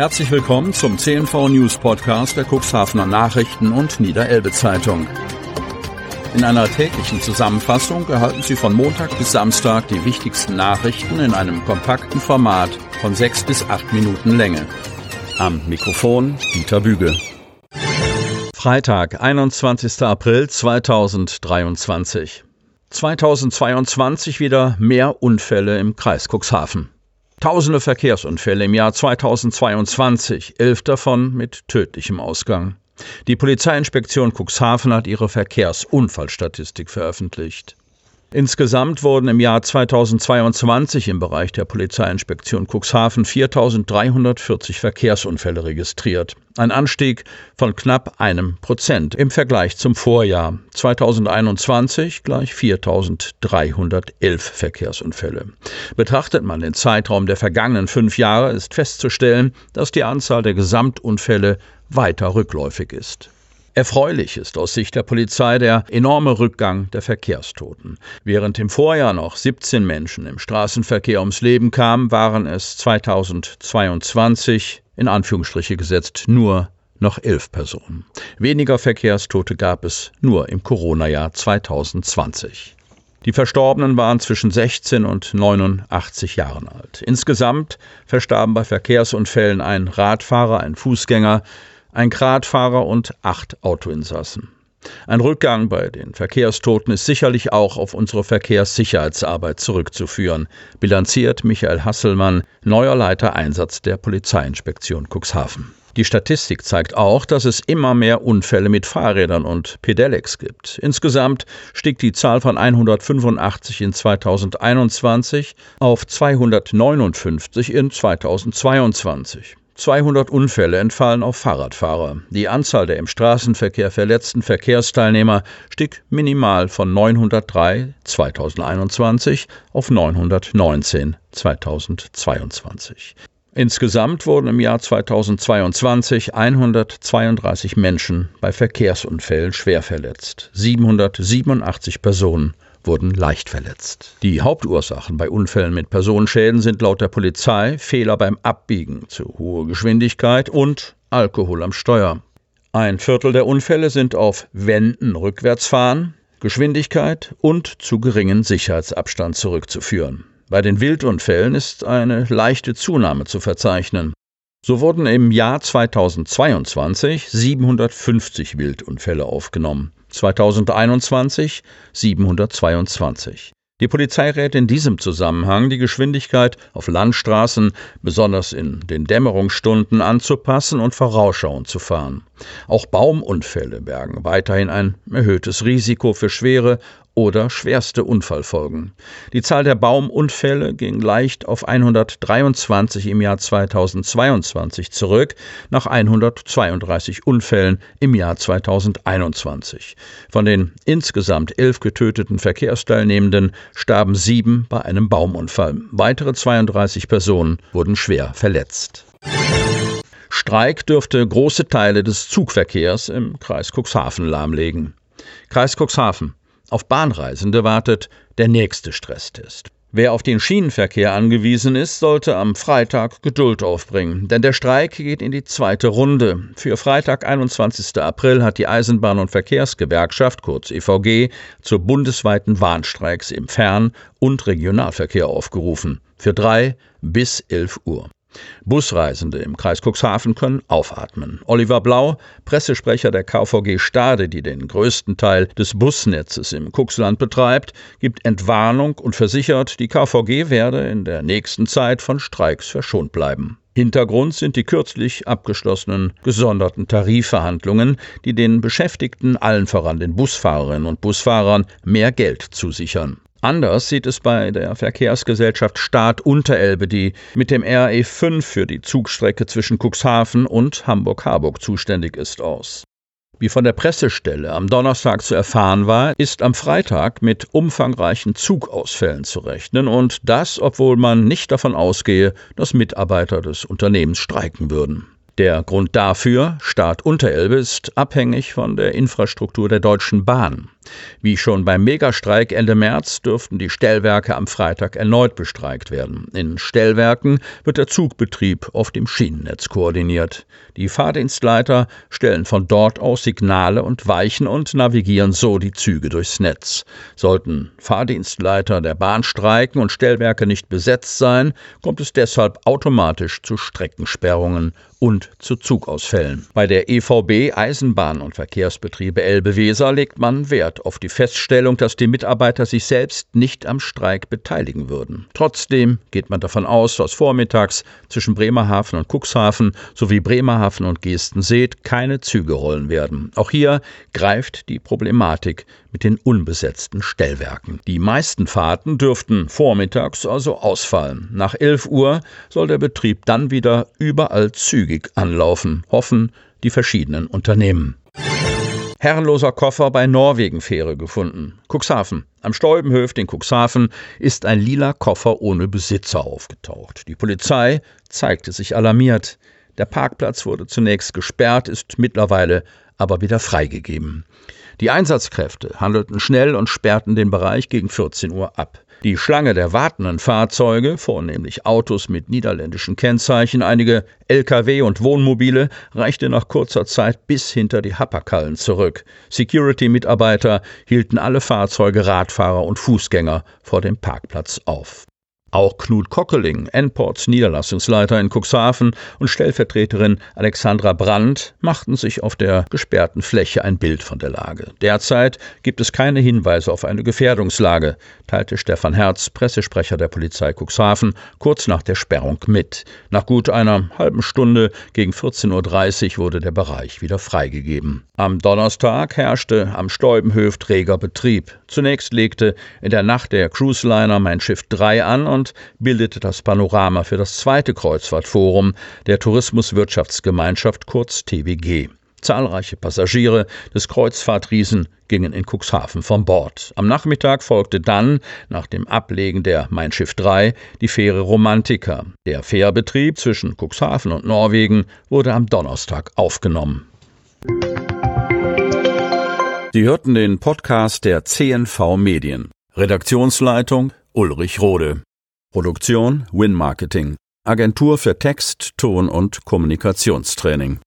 Herzlich willkommen zum CNV News Podcast der Cuxhavener Nachrichten und Niederelbe Zeitung. In einer täglichen Zusammenfassung erhalten Sie von Montag bis Samstag die wichtigsten Nachrichten in einem kompakten Format von sechs bis acht Minuten Länge. Am Mikrofon Dieter Büge. Freitag, 21. April 2023. 2022 wieder mehr Unfälle im Kreis Cuxhaven. Tausende Verkehrsunfälle im Jahr 2022, elf davon mit tödlichem Ausgang. Die Polizeiinspektion Cuxhaven hat ihre Verkehrsunfallstatistik veröffentlicht. Insgesamt wurden im Jahr 2022 im Bereich der Polizeiinspektion Cuxhaven 4.340 Verkehrsunfälle registriert. Ein Anstieg von knapp einem Prozent im Vergleich zum Vorjahr. 2021 gleich 4.311 Verkehrsunfälle. Betrachtet man den Zeitraum der vergangenen fünf Jahre, ist festzustellen, dass die Anzahl der Gesamtunfälle weiter rückläufig ist. Erfreulich ist aus Sicht der Polizei der enorme Rückgang der Verkehrstoten. Während im Vorjahr noch 17 Menschen im Straßenverkehr ums Leben kamen, waren es 2022 in Anführungsstriche gesetzt nur noch elf Personen. Weniger Verkehrstote gab es nur im Corona-Jahr 2020. Die Verstorbenen waren zwischen 16 und 89 Jahren alt. Insgesamt verstarben bei Verkehrsunfällen ein Radfahrer, ein Fußgänger, ein Gradfahrer und acht Autoinsassen. Ein Rückgang bei den Verkehrstoten ist sicherlich auch auf unsere Verkehrssicherheitsarbeit zurückzuführen, bilanziert Michael Hasselmann, neuer Leiter Einsatz der Polizeiinspektion Cuxhaven. Die Statistik zeigt auch, dass es immer mehr Unfälle mit Fahrrädern und Pedelecs gibt. Insgesamt stieg die Zahl von 185 in 2021 auf 259 in 2022. 200 Unfälle entfallen auf Fahrradfahrer. Die Anzahl der im Straßenverkehr verletzten Verkehrsteilnehmer stieg minimal von 903 2021 auf 919 2022. Insgesamt wurden im Jahr 2022 132 Menschen bei Verkehrsunfällen schwer verletzt, 787 Personen wurden leicht verletzt. Die Hauptursachen bei Unfällen mit Personenschäden sind laut der Polizei Fehler beim Abbiegen, zu hohe Geschwindigkeit und Alkohol am Steuer. Ein Viertel der Unfälle sind auf Wänden rückwärtsfahren, Geschwindigkeit und zu geringen Sicherheitsabstand zurückzuführen. Bei den Wildunfällen ist eine leichte Zunahme zu verzeichnen. So wurden im Jahr 2022 750 Wildunfälle aufgenommen. 2021 722. Die Polizei rät in diesem Zusammenhang, die Geschwindigkeit auf Landstraßen, besonders in den Dämmerungsstunden, anzupassen und vorausschauend zu fahren. Auch Baumunfälle bergen weiterhin ein erhöhtes Risiko für schwere oder schwerste Unfallfolgen. Die Zahl der Baumunfälle ging leicht auf 123 im Jahr 2022 zurück, nach 132 Unfällen im Jahr 2021. Von den insgesamt elf getöteten Verkehrsteilnehmenden starben sieben bei einem Baumunfall. Weitere 32 Personen wurden schwer verletzt. Streik dürfte große Teile des Zugverkehrs im Kreis Cuxhaven lahmlegen. Kreis Cuxhaven. Auf Bahnreisende wartet der nächste Stresstest. Wer auf den Schienenverkehr angewiesen ist, sollte am Freitag Geduld aufbringen, denn der Streik geht in die zweite Runde. Für Freitag, 21. April, hat die Eisenbahn- und Verkehrsgewerkschaft, kurz EVG, zu bundesweiten Warnstreiks im Fern- und Regionalverkehr aufgerufen. Für drei bis elf Uhr. Busreisende im Kreis Cuxhaven können aufatmen. Oliver Blau, Pressesprecher der KVG Stade, die den größten Teil des Busnetzes im Cuxland betreibt, gibt Entwarnung und versichert, die KVG werde in der nächsten Zeit von Streiks verschont bleiben. Hintergrund sind die kürzlich abgeschlossenen gesonderten Tarifverhandlungen, die den Beschäftigten, allen voran den Busfahrerinnen und Busfahrern, mehr Geld zusichern. Anders sieht es bei der Verkehrsgesellschaft Staat Unterelbe, die mit dem RE 5 für die Zugstrecke zwischen Cuxhaven und Hamburg-Harburg zuständig ist, aus. Wie von der Pressestelle am Donnerstag zu erfahren war, ist am Freitag mit umfangreichen Zugausfällen zu rechnen und das, obwohl man nicht davon ausgehe, dass Mitarbeiter des Unternehmens streiken würden. Der Grund dafür, Staat Unterelbe, ist abhängig von der Infrastruktur der Deutschen Bahn. Wie schon beim Megastreik Ende März dürften die Stellwerke am Freitag erneut bestreikt werden. In Stellwerken wird der Zugbetrieb auf dem Schienennetz koordiniert. Die Fahrdienstleiter stellen von dort aus Signale und Weichen und navigieren so die Züge durchs Netz. Sollten Fahrdienstleiter der Bahn streiken und Stellwerke nicht besetzt sein, kommt es deshalb automatisch zu Streckensperrungen und zu Zugausfällen. Bei der EVB Eisenbahn- und Verkehrsbetriebe Elbe-Weser legt man Wert auf die Feststellung, dass die Mitarbeiter sich selbst nicht am Streik beteiligen würden. Trotzdem geht man davon aus, dass vormittags zwischen Bremerhaven und Cuxhaven sowie Bremerhaven und Gestenseet keine Züge rollen werden. Auch hier greift die Problematik mit den unbesetzten Stellwerken. Die meisten Fahrten dürften vormittags also ausfallen. Nach 11 Uhr soll der Betrieb dann wieder überall zügig anlaufen, hoffen die verschiedenen Unternehmen. Herrenloser Koffer bei Norwegen-Fähre gefunden. Cuxhaven. Am Stolbenhöft in Cuxhaven ist ein lila Koffer ohne Besitzer aufgetaucht. Die Polizei zeigte sich alarmiert. Der Parkplatz wurde zunächst gesperrt, ist mittlerweile aber wieder freigegeben. Die Einsatzkräfte handelten schnell und sperrten den Bereich gegen 14 Uhr ab. Die Schlange der wartenden Fahrzeuge, vornehmlich Autos mit niederländischen Kennzeichen, einige Lkw und Wohnmobile, reichte nach kurzer Zeit bis hinter die Happerkallen zurück. Security-Mitarbeiter hielten alle Fahrzeuge, Radfahrer und Fußgänger vor dem Parkplatz auf. Auch Knut Kockeling, Enports Niederlassungsleiter in Cuxhaven und Stellvertreterin Alexandra Brandt machten sich auf der gesperrten Fläche ein Bild von der Lage. Derzeit gibt es keine Hinweise auf eine Gefährdungslage, teilte Stefan Herz, Pressesprecher der Polizei Cuxhaven, kurz nach der Sperrung mit. Nach gut einer halben Stunde gegen 14.30 Uhr wurde der Bereich wieder freigegeben. Am Donnerstag herrschte am Stäubenhöft reger Betrieb. Zunächst legte in der Nacht der Cruise Liner Mein Schiff 3 an und Deutschland bildete das Panorama für das zweite Kreuzfahrtforum der Tourismuswirtschaftsgemeinschaft kurz TWG. Zahlreiche Passagiere des Kreuzfahrtriesen gingen in Cuxhaven von Bord. Am Nachmittag folgte dann, nach dem Ablegen der Mein Schiff 3, die Fähre Romantica. Der Fährbetrieb zwischen Cuxhaven und Norwegen wurde am Donnerstag aufgenommen. Sie hörten den Podcast der CNV Medien. Redaktionsleitung Ulrich Rode. Produktion Win Marketing. Agentur für Text, Ton und Kommunikationstraining